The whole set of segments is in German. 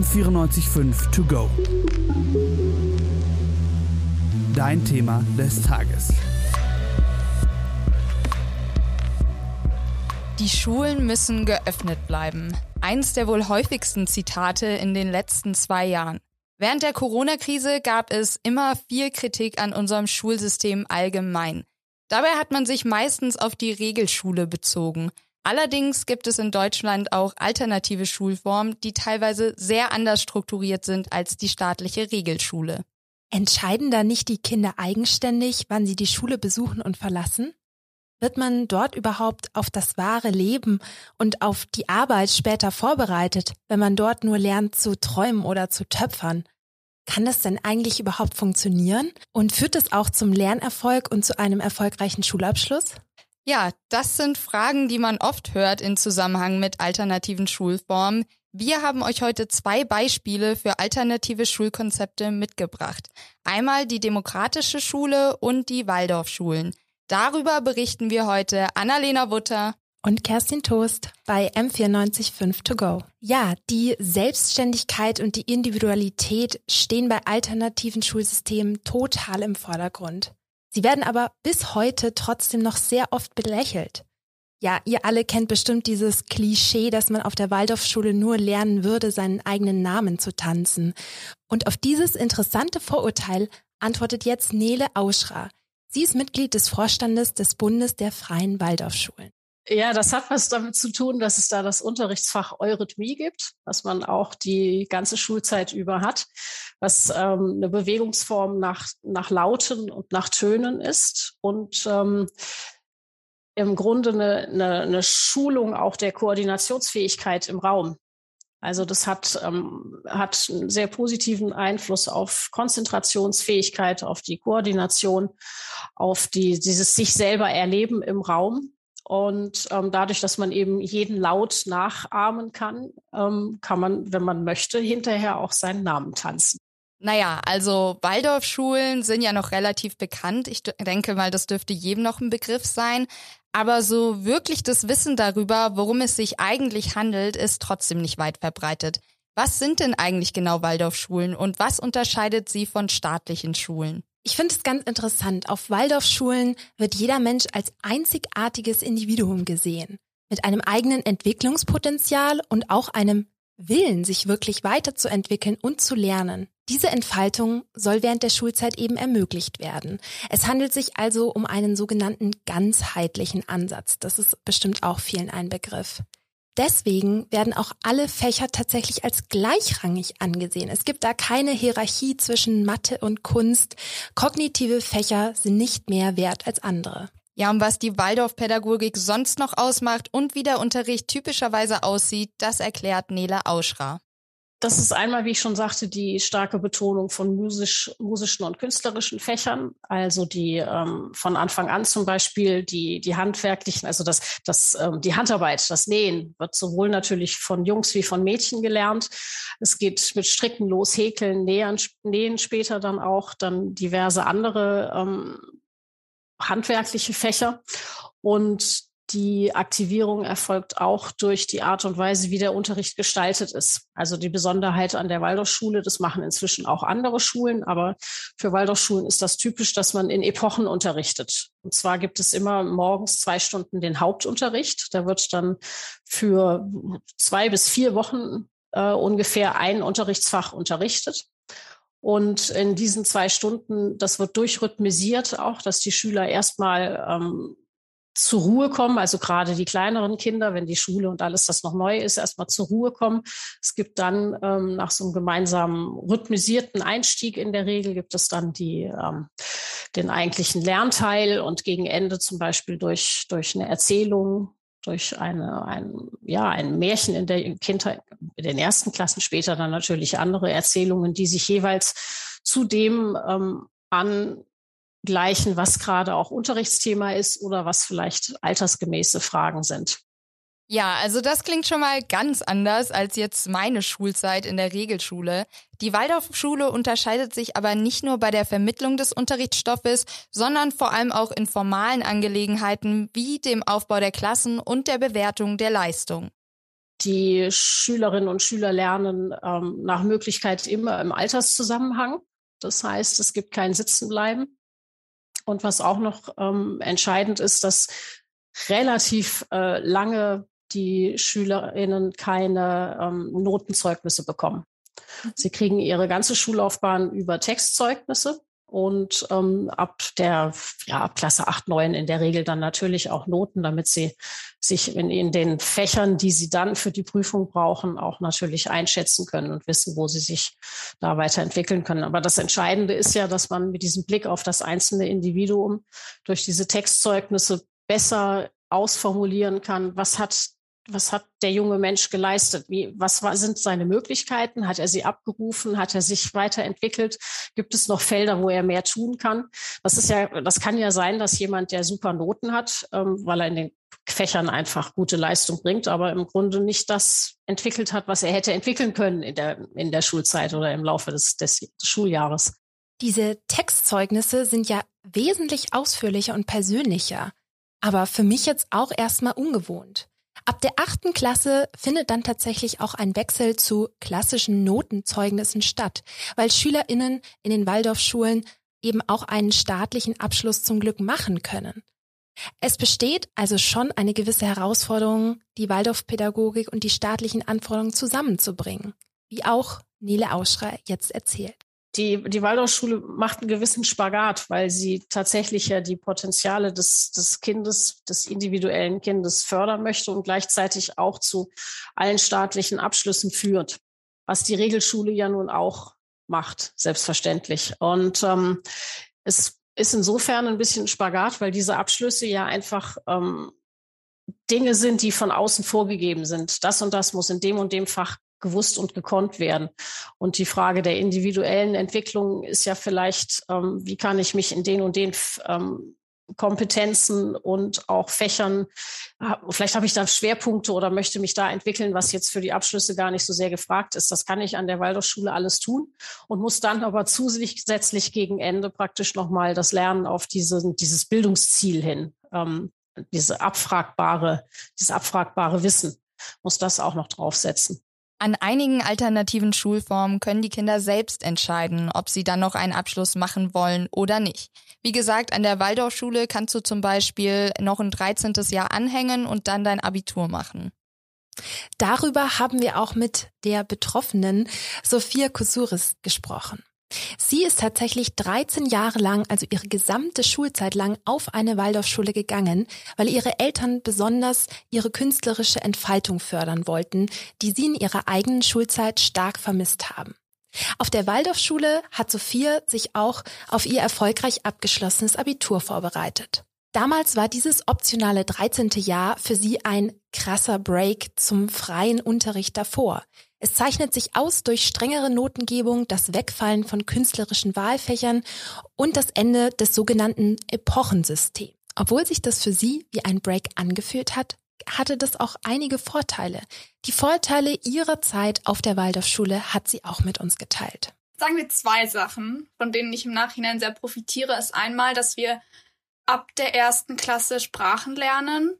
M945 To Go. Dein Thema des Tages. Die Schulen müssen geöffnet bleiben. Eins der wohl häufigsten Zitate in den letzten zwei Jahren. Während der Corona-Krise gab es immer viel Kritik an unserem Schulsystem allgemein. Dabei hat man sich meistens auf die Regelschule bezogen. Allerdings gibt es in Deutschland auch alternative Schulformen, die teilweise sehr anders strukturiert sind als die staatliche Regelschule. Entscheiden da nicht die Kinder eigenständig, wann sie die Schule besuchen und verlassen? Wird man dort überhaupt auf das wahre Leben und auf die Arbeit später vorbereitet, wenn man dort nur lernt zu träumen oder zu töpfern? Kann das denn eigentlich überhaupt funktionieren? Und führt es auch zum Lernerfolg und zu einem erfolgreichen Schulabschluss? Ja, das sind Fragen, die man oft hört in Zusammenhang mit alternativen Schulformen. Wir haben euch heute zwei Beispiele für alternative Schulkonzepte mitgebracht. Einmal die demokratische Schule und die Waldorfschulen. Darüber berichten wir heute Annalena Wutter und Kerstin Toast bei M945 To Go. Ja, die Selbstständigkeit und die Individualität stehen bei alternativen Schulsystemen total im Vordergrund. Sie werden aber bis heute trotzdem noch sehr oft belächelt. Ja, ihr alle kennt bestimmt dieses Klischee, dass man auf der Waldorfschule nur lernen würde, seinen eigenen Namen zu tanzen. Und auf dieses interessante Vorurteil antwortet jetzt Nele Auschra. Sie ist Mitglied des Vorstandes des Bundes der Freien Waldorfschulen. Ja, das hat was damit zu tun, dass es da das Unterrichtsfach Eurythmie gibt, was man auch die ganze Schulzeit über hat, was ähm, eine Bewegungsform nach, nach Lauten und nach Tönen ist und ähm, im Grunde eine, eine, eine Schulung auch der Koordinationsfähigkeit im Raum. Also das hat, ähm, hat einen sehr positiven Einfluss auf Konzentrationsfähigkeit, auf die Koordination, auf die, dieses sich selber erleben im Raum. Und ähm, dadurch, dass man eben jeden Laut nachahmen kann, ähm, kann man, wenn man möchte, hinterher auch seinen Namen tanzen. Naja, also Waldorfschulen sind ja noch relativ bekannt. Ich denke mal, das dürfte jedem noch ein Begriff sein. Aber so wirklich das Wissen darüber, worum es sich eigentlich handelt, ist trotzdem nicht weit verbreitet. Was sind denn eigentlich genau Waldorfschulen und was unterscheidet sie von staatlichen Schulen? Ich finde es ganz interessant. Auf Waldorfschulen wird jeder Mensch als einzigartiges Individuum gesehen. Mit einem eigenen Entwicklungspotenzial und auch einem Willen, sich wirklich weiterzuentwickeln und zu lernen. Diese Entfaltung soll während der Schulzeit eben ermöglicht werden. Es handelt sich also um einen sogenannten ganzheitlichen Ansatz. Das ist bestimmt auch vielen ein Begriff. Deswegen werden auch alle Fächer tatsächlich als gleichrangig angesehen. Es gibt da keine Hierarchie zwischen Mathe und Kunst. Kognitive Fächer sind nicht mehr wert als andere. Ja, und was die Waldorfpädagogik sonst noch ausmacht und wie der Unterricht typischerweise aussieht, das erklärt Nele Auschra. Das ist einmal, wie ich schon sagte, die starke Betonung von musisch, musischen und künstlerischen Fächern. Also die ähm, von Anfang an zum Beispiel die, die handwerklichen, also das, das, ähm, die Handarbeit, das Nähen wird sowohl natürlich von Jungs wie von Mädchen gelernt. Es geht mit Stricken los, Häkeln, Nähen, Nähen später dann auch, dann diverse andere ähm, handwerkliche Fächer. Und die Aktivierung erfolgt auch durch die Art und Weise, wie der Unterricht gestaltet ist. Also die Besonderheit an der Waldorfschule, das machen inzwischen auch andere Schulen, aber für Waldorfschulen ist das typisch, dass man in Epochen unterrichtet. Und zwar gibt es immer morgens zwei Stunden den Hauptunterricht. Da wird dann für zwei bis vier Wochen äh, ungefähr ein Unterrichtsfach unterrichtet. Und in diesen zwei Stunden, das wird durchrhythmisiert auch, dass die Schüler erstmal ähm, zur Ruhe kommen, also gerade die kleineren Kinder, wenn die Schule und alles das noch neu ist, erstmal zur Ruhe kommen. Es gibt dann ähm, nach so einem gemeinsamen rhythmisierten Einstieg in der Regel gibt es dann die, ähm, den eigentlichen Lernteil und gegen Ende zum Beispiel durch, durch eine Erzählung durch eine, ein, ja, ein Märchen in der Kindheit, in den ersten Klassen, später dann natürlich andere Erzählungen, die sich jeweils zu dem ähm, angleichen, was gerade auch Unterrichtsthema ist oder was vielleicht altersgemäße Fragen sind. Ja, also das klingt schon mal ganz anders als jetzt meine Schulzeit in der Regelschule. Die Waldorfschule unterscheidet sich aber nicht nur bei der Vermittlung des Unterrichtsstoffes, sondern vor allem auch in formalen Angelegenheiten wie dem Aufbau der Klassen und der Bewertung der Leistung. Die Schülerinnen und Schüler lernen ähm, nach Möglichkeit immer im Alterszusammenhang. Das heißt, es gibt kein Sitzenbleiben. Und was auch noch ähm, entscheidend ist, dass relativ äh, lange die SchülerInnen keine ähm, Notenzeugnisse bekommen. Mhm. Sie kriegen ihre ganze Schullaufbahn über Textzeugnisse und ähm, ab der ja, ab Klasse 8, 9 in der Regel dann natürlich auch Noten, damit sie sich in, in den Fächern, die sie dann für die Prüfung brauchen, auch natürlich einschätzen können und wissen, wo sie sich da weiterentwickeln können. Aber das Entscheidende ist ja, dass man mit diesem Blick auf das einzelne Individuum durch diese Textzeugnisse besser ausformulieren kann, was hat was hat der junge Mensch geleistet? Wie, was war, sind seine Möglichkeiten? Hat er sie abgerufen? Hat er sich weiterentwickelt? Gibt es noch Felder, wo er mehr tun kann? Das ist ja, das kann ja sein, dass jemand, der super Noten hat, ähm, weil er in den Fächern einfach gute Leistung bringt, aber im Grunde nicht das entwickelt hat, was er hätte entwickeln können in der, in der Schulzeit oder im Laufe des, des Schuljahres. Diese Textzeugnisse sind ja wesentlich ausführlicher und persönlicher, aber für mich jetzt auch erstmal ungewohnt. Ab der achten Klasse findet dann tatsächlich auch ein Wechsel zu klassischen Notenzeugnissen statt, weil SchülerInnen in den Waldorfschulen eben auch einen staatlichen Abschluss zum Glück machen können. Es besteht also schon eine gewisse Herausforderung, die Waldorfpädagogik und die staatlichen Anforderungen zusammenzubringen, wie auch Nele Auschrer jetzt erzählt die, die Waldorfschule macht einen gewissen Spagat, weil sie tatsächlich ja die Potenziale des, des Kindes, des individuellen Kindes fördern möchte und gleichzeitig auch zu allen staatlichen Abschlüssen führt, was die Regelschule ja nun auch macht, selbstverständlich. Und ähm, es ist insofern ein bisschen Spagat, weil diese Abschlüsse ja einfach ähm, Dinge sind, die von außen vorgegeben sind. Das und das muss in dem und dem Fach gewusst und gekonnt werden. Und die Frage der individuellen Entwicklung ist ja vielleicht, ähm, wie kann ich mich in den und den ähm, Kompetenzen und auch Fächern, vielleicht habe ich da Schwerpunkte oder möchte mich da entwickeln, was jetzt für die Abschlüsse gar nicht so sehr gefragt ist. Das kann ich an der Waldorfschule alles tun und muss dann aber zusätzlich gegen Ende praktisch nochmal das Lernen auf diese, dieses Bildungsziel hin, ähm, diese abfragbare, dieses abfragbare Wissen, muss das auch noch draufsetzen. An einigen alternativen Schulformen können die Kinder selbst entscheiden, ob sie dann noch einen Abschluss machen wollen oder nicht. Wie gesagt, an der Waldorfschule kannst du zum Beispiel noch ein 13. Jahr anhängen und dann dein Abitur machen. Darüber haben wir auch mit der Betroffenen Sophia Kusuris gesprochen. Sie ist tatsächlich 13 Jahre lang, also ihre gesamte Schulzeit lang, auf eine Waldorfschule gegangen, weil ihre Eltern besonders ihre künstlerische Entfaltung fördern wollten, die sie in ihrer eigenen Schulzeit stark vermisst haben. Auf der Waldorfschule hat Sophia sich auch auf ihr erfolgreich abgeschlossenes Abitur vorbereitet. Damals war dieses optionale 13. Jahr für sie ein krasser Break zum freien Unterricht davor. Es zeichnet sich aus durch strengere Notengebung, das Wegfallen von künstlerischen Wahlfächern und das Ende des sogenannten Epochensystems. Obwohl sich das für sie wie ein Break angefühlt hat, hatte das auch einige Vorteile. Die Vorteile ihrer Zeit auf der Waldorfschule hat sie auch mit uns geteilt. Sagen wir zwei Sachen, von denen ich im Nachhinein sehr profitiere, ist einmal, dass wir ab der ersten Klasse Sprachen lernen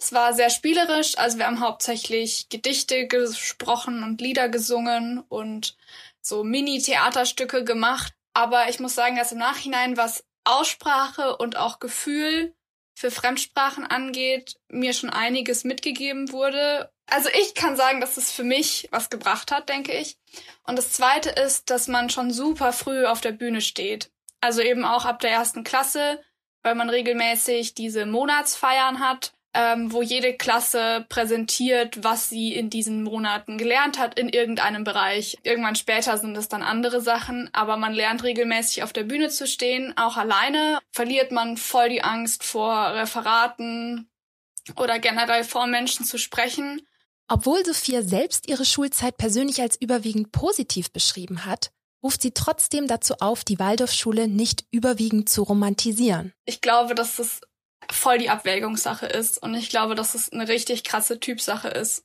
es war sehr spielerisch, also wir haben hauptsächlich Gedichte gesprochen und Lieder gesungen und so Mini-Theaterstücke gemacht. Aber ich muss sagen, dass im Nachhinein, was Aussprache und auch Gefühl für Fremdsprachen angeht, mir schon einiges mitgegeben wurde. Also ich kann sagen, dass es für mich was gebracht hat, denke ich. Und das Zweite ist, dass man schon super früh auf der Bühne steht. Also eben auch ab der ersten Klasse, weil man regelmäßig diese Monatsfeiern hat ähm, wo jede Klasse präsentiert, was sie in diesen Monaten gelernt hat in irgendeinem Bereich. Irgendwann später sind es dann andere Sachen, aber man lernt regelmäßig auf der Bühne zu stehen, auch alleine. Verliert man voll die Angst vor Referaten oder generell vor Menschen zu sprechen. Obwohl Sophia selbst ihre Schulzeit persönlich als überwiegend positiv beschrieben hat, ruft sie trotzdem dazu auf, die Waldorfschule nicht überwiegend zu romantisieren. Ich glaube, dass es voll die Abwägungssache ist. Und ich glaube, dass es eine richtig krasse Typsache ist,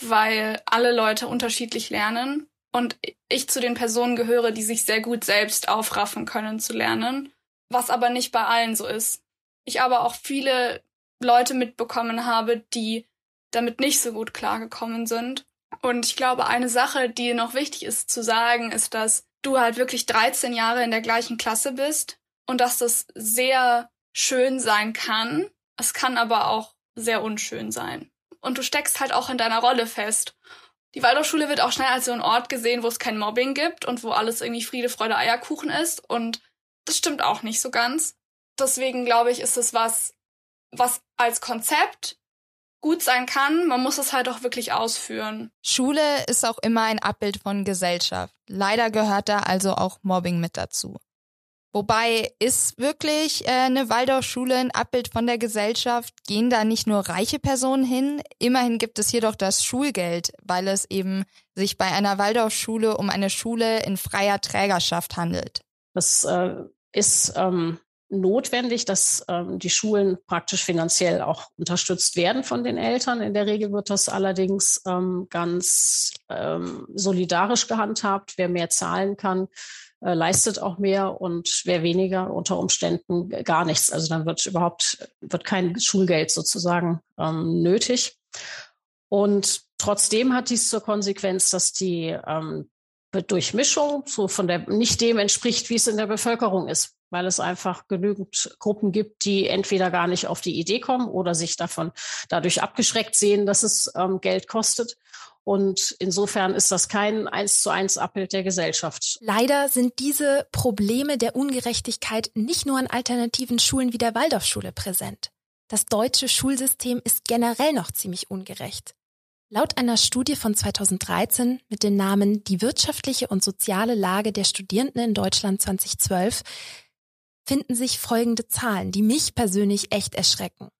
weil alle Leute unterschiedlich lernen und ich zu den Personen gehöre, die sich sehr gut selbst aufraffen können zu lernen, was aber nicht bei allen so ist. Ich aber auch viele Leute mitbekommen habe, die damit nicht so gut klargekommen sind. Und ich glaube, eine Sache, die noch wichtig ist zu sagen, ist, dass du halt wirklich 13 Jahre in der gleichen Klasse bist und dass das sehr schön sein kann. Es kann aber auch sehr unschön sein. Und du steckst halt auch in deiner Rolle fest. Die Waldorfschule wird auch schnell als so ein Ort gesehen, wo es kein Mobbing gibt und wo alles irgendwie Friede, Freude, Eierkuchen ist. Und das stimmt auch nicht so ganz. Deswegen glaube ich, ist es was, was als Konzept gut sein kann. Man muss es halt auch wirklich ausführen. Schule ist auch immer ein Abbild von Gesellschaft. Leider gehört da also auch Mobbing mit dazu. Wobei ist wirklich äh, eine Waldorfschule ein Abbild von der Gesellschaft? Gehen da nicht nur reiche Personen hin? Immerhin gibt es hier doch das Schulgeld, weil es eben sich bei einer Waldorfschule um eine Schule in freier Trägerschaft handelt. Das äh, ist ähm, notwendig, dass ähm, die Schulen praktisch finanziell auch unterstützt werden von den Eltern. In der Regel wird das allerdings ähm, ganz ähm, solidarisch gehandhabt. Wer mehr zahlen kann, äh, leistet auch mehr und wer weniger unter Umständen gar nichts. Also dann wird überhaupt wird kein Schulgeld sozusagen ähm, nötig. Und trotzdem hat dies zur Konsequenz, dass die ähm, Durchmischung so von der nicht dem entspricht, wie es in der Bevölkerung ist weil es einfach genügend Gruppen gibt, die entweder gar nicht auf die Idee kommen oder sich davon dadurch abgeschreckt sehen, dass es ähm, Geld kostet. Und insofern ist das kein eins zu eins Abbild der Gesellschaft. Leider sind diese Probleme der Ungerechtigkeit nicht nur an alternativen Schulen wie der Waldorfschule präsent. Das deutsche Schulsystem ist generell noch ziemlich ungerecht. Laut einer Studie von 2013 mit dem Namen Die wirtschaftliche und soziale Lage der Studierenden in Deutschland 2012 finden sich folgende Zahlen, die mich persönlich echt erschrecken.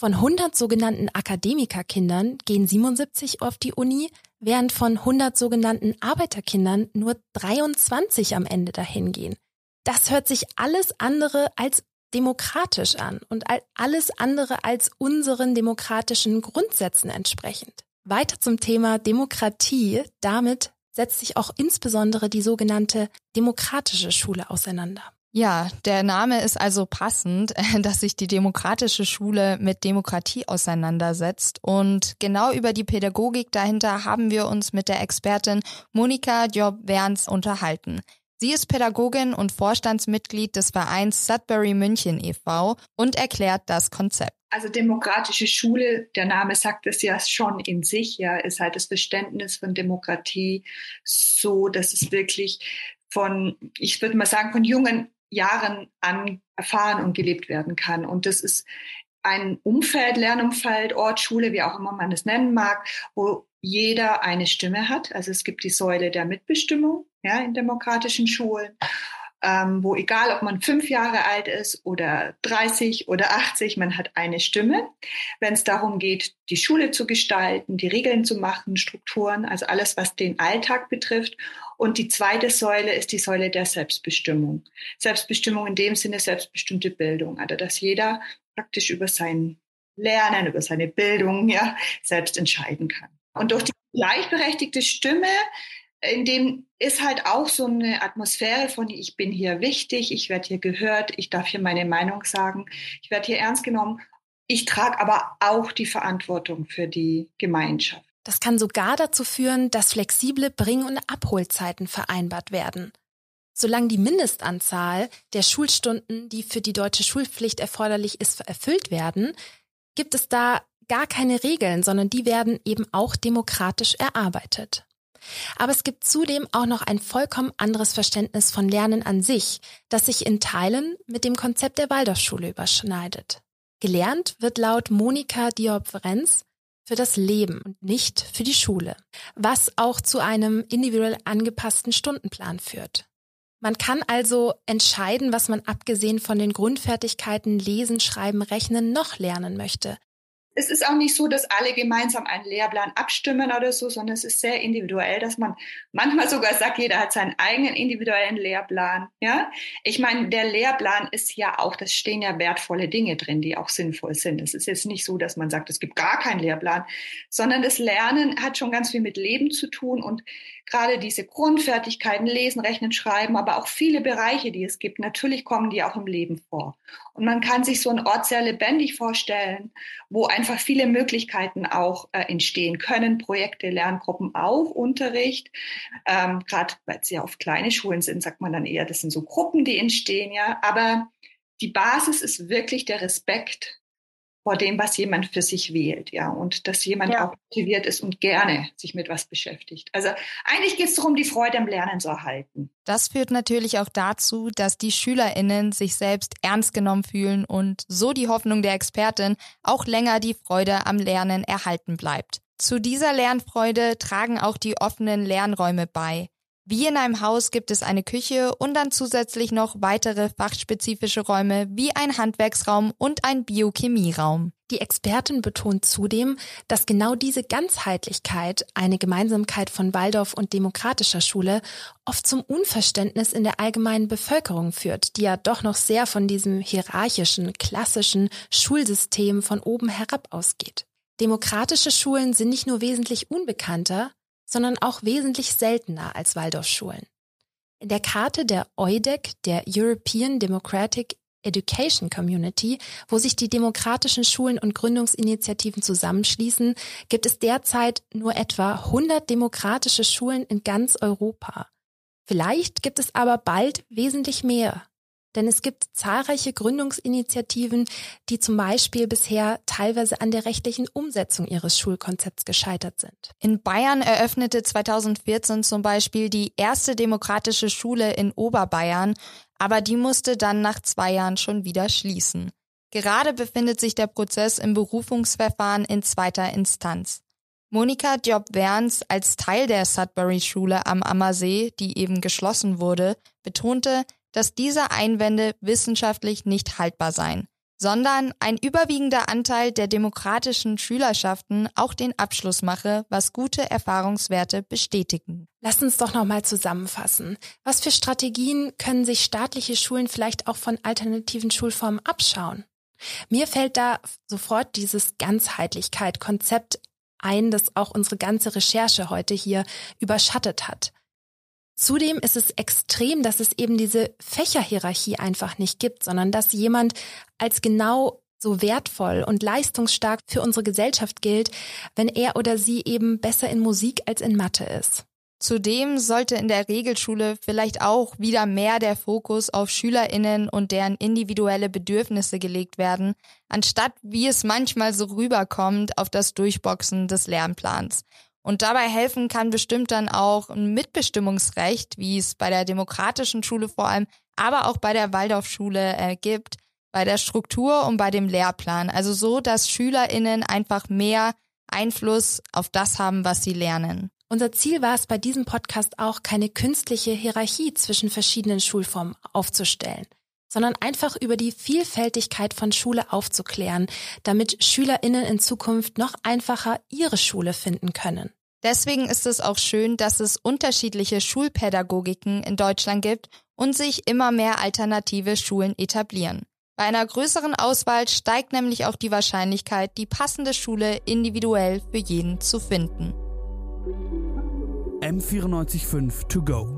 Von 100 sogenannten Akademikerkindern gehen 77 auf die Uni, während von 100 sogenannten Arbeiterkindern nur 23 am Ende dahin gehen. Das hört sich alles andere als demokratisch an und alles andere als unseren demokratischen Grundsätzen entsprechend. Weiter zum Thema Demokratie. Damit setzt sich auch insbesondere die sogenannte demokratische Schule auseinander. Ja, der Name ist also passend, dass sich die demokratische Schule mit Demokratie auseinandersetzt. Und genau über die Pädagogik dahinter haben wir uns mit der Expertin Monika Diop-Werns unterhalten. Sie ist Pädagogin und Vorstandsmitglied des Vereins Sudbury München e.V. und erklärt das Konzept. Also demokratische Schule, der Name sagt es ja schon in sich, ja, ist halt das Verständnis von Demokratie so, dass es wirklich von, ich würde mal sagen, von jungen Jahren an erfahren und gelebt werden kann. Und das ist ein Umfeld, Lernumfeld, Ort, Schule, wie auch immer man es nennen mag, wo jeder eine Stimme hat. Also es gibt die Säule der Mitbestimmung ja, in demokratischen Schulen ähm, wo egal, ob man fünf Jahre alt ist oder 30 oder 80, man hat eine Stimme. Wenn es darum geht, die Schule zu gestalten, die Regeln zu machen, Strukturen, also alles, was den Alltag betrifft. Und die zweite Säule ist die Säule der Selbstbestimmung. Selbstbestimmung in dem Sinne selbstbestimmte Bildung, also dass jeder praktisch über sein Lernen, über seine Bildung ja selbst entscheiden kann. Und durch die gleichberechtigte Stimme in dem ist halt auch so eine Atmosphäre von, ich bin hier wichtig, ich werde hier gehört, ich darf hier meine Meinung sagen, ich werde hier ernst genommen. Ich trage aber auch die Verantwortung für die Gemeinschaft. Das kann sogar dazu führen, dass flexible Bring- und Abholzeiten vereinbart werden. Solange die Mindestanzahl der Schulstunden, die für die deutsche Schulpflicht erforderlich ist, erfüllt werden, gibt es da gar keine Regeln, sondern die werden eben auch demokratisch erarbeitet. Aber es gibt zudem auch noch ein vollkommen anderes Verständnis von Lernen an sich, das sich in Teilen mit dem Konzept der Waldorfschule überschneidet. Gelernt wird laut Monika Diop-Renz für das Leben und nicht für die Schule, was auch zu einem individuell angepassten Stundenplan führt. Man kann also entscheiden, was man abgesehen von den Grundfertigkeiten Lesen, Schreiben, Rechnen noch lernen möchte es ist auch nicht so, dass alle gemeinsam einen Lehrplan abstimmen oder so, sondern es ist sehr individuell, dass man manchmal sogar sagt, jeder hat seinen eigenen individuellen Lehrplan. Ja, ich meine, der Lehrplan ist ja auch, das stehen ja wertvolle Dinge drin, die auch sinnvoll sind. Es ist jetzt nicht so, dass man sagt, es gibt gar keinen Lehrplan, sondern das Lernen hat schon ganz viel mit Leben zu tun und gerade diese Grundfertigkeiten, Lesen, Rechnen, Schreiben, aber auch viele Bereiche, die es gibt, natürlich kommen die auch im Leben vor. Und man kann sich so einen Ort sehr lebendig vorstellen, wo einfach viele Möglichkeiten auch äh, entstehen können, Projekte, Lerngruppen, auch Unterricht. Ähm, Gerade weil sie auf kleine Schulen sind, sagt man dann eher, das sind so Gruppen, die entstehen, ja. Aber die Basis ist wirklich der Respekt vor dem, was jemand für sich wählt, ja, und dass jemand ja. auch motiviert ist und gerne sich mit was beschäftigt. Also eigentlich geht es darum, die Freude am Lernen zu erhalten. Das führt natürlich auch dazu, dass die SchülerInnen sich selbst ernst genommen fühlen und so die Hoffnung der Expertin auch länger die Freude am Lernen erhalten bleibt. Zu dieser Lernfreude tragen auch die offenen Lernräume bei. Wie in einem Haus gibt es eine Küche und dann zusätzlich noch weitere fachspezifische Räume wie ein Handwerksraum und ein Biochemieraum. Die Expertin betont zudem, dass genau diese Ganzheitlichkeit, eine Gemeinsamkeit von Waldorf und demokratischer Schule, oft zum Unverständnis in der allgemeinen Bevölkerung führt, die ja doch noch sehr von diesem hierarchischen, klassischen Schulsystem von oben herab ausgeht. Demokratische Schulen sind nicht nur wesentlich unbekannter, sondern auch wesentlich seltener als Waldorfschulen. In der Karte der EUDEC, der European Democratic Education Community, wo sich die demokratischen Schulen und Gründungsinitiativen zusammenschließen, gibt es derzeit nur etwa 100 demokratische Schulen in ganz Europa. Vielleicht gibt es aber bald wesentlich mehr. Denn es gibt zahlreiche Gründungsinitiativen, die zum Beispiel bisher teilweise an der rechtlichen Umsetzung ihres Schulkonzepts gescheitert sind. In Bayern eröffnete 2014 zum Beispiel die erste demokratische Schule in Oberbayern, aber die musste dann nach zwei Jahren schon wieder schließen. Gerade befindet sich der Prozess im Berufungsverfahren in zweiter Instanz. Monika Job-Werns als Teil der Sudbury-Schule am Ammersee, die eben geschlossen wurde, betonte, dass diese Einwände wissenschaftlich nicht haltbar seien, sondern ein überwiegender Anteil der demokratischen Schülerschaften auch den Abschluss mache, was gute Erfahrungswerte bestätigen. Lass uns doch nochmal zusammenfassen. Was für Strategien können sich staatliche Schulen vielleicht auch von alternativen Schulformen abschauen? Mir fällt da sofort dieses Ganzheitlichkeit-Konzept ein, das auch unsere ganze Recherche heute hier überschattet hat. Zudem ist es extrem, dass es eben diese Fächerhierarchie einfach nicht gibt, sondern dass jemand als genau so wertvoll und leistungsstark für unsere Gesellschaft gilt, wenn er oder sie eben besser in Musik als in Mathe ist. Zudem sollte in der Regelschule vielleicht auch wieder mehr der Fokus auf Schülerinnen und deren individuelle Bedürfnisse gelegt werden, anstatt wie es manchmal so rüberkommt auf das Durchboxen des Lernplans. Und dabei helfen kann bestimmt dann auch ein Mitbestimmungsrecht, wie es bei der demokratischen Schule vor allem, aber auch bei der Waldorfschule äh, gibt, bei der Struktur und bei dem Lehrplan. Also so, dass SchülerInnen einfach mehr Einfluss auf das haben, was sie lernen. Unser Ziel war es bei diesem Podcast auch, keine künstliche Hierarchie zwischen verschiedenen Schulformen aufzustellen, sondern einfach über die Vielfältigkeit von Schule aufzuklären, damit SchülerInnen in Zukunft noch einfacher ihre Schule finden können. Deswegen ist es auch schön, dass es unterschiedliche Schulpädagogiken in Deutschland gibt und sich immer mehr alternative Schulen etablieren. Bei einer größeren Auswahl steigt nämlich auch die Wahrscheinlichkeit, die passende Schule individuell für jeden zu finden. M945 to go.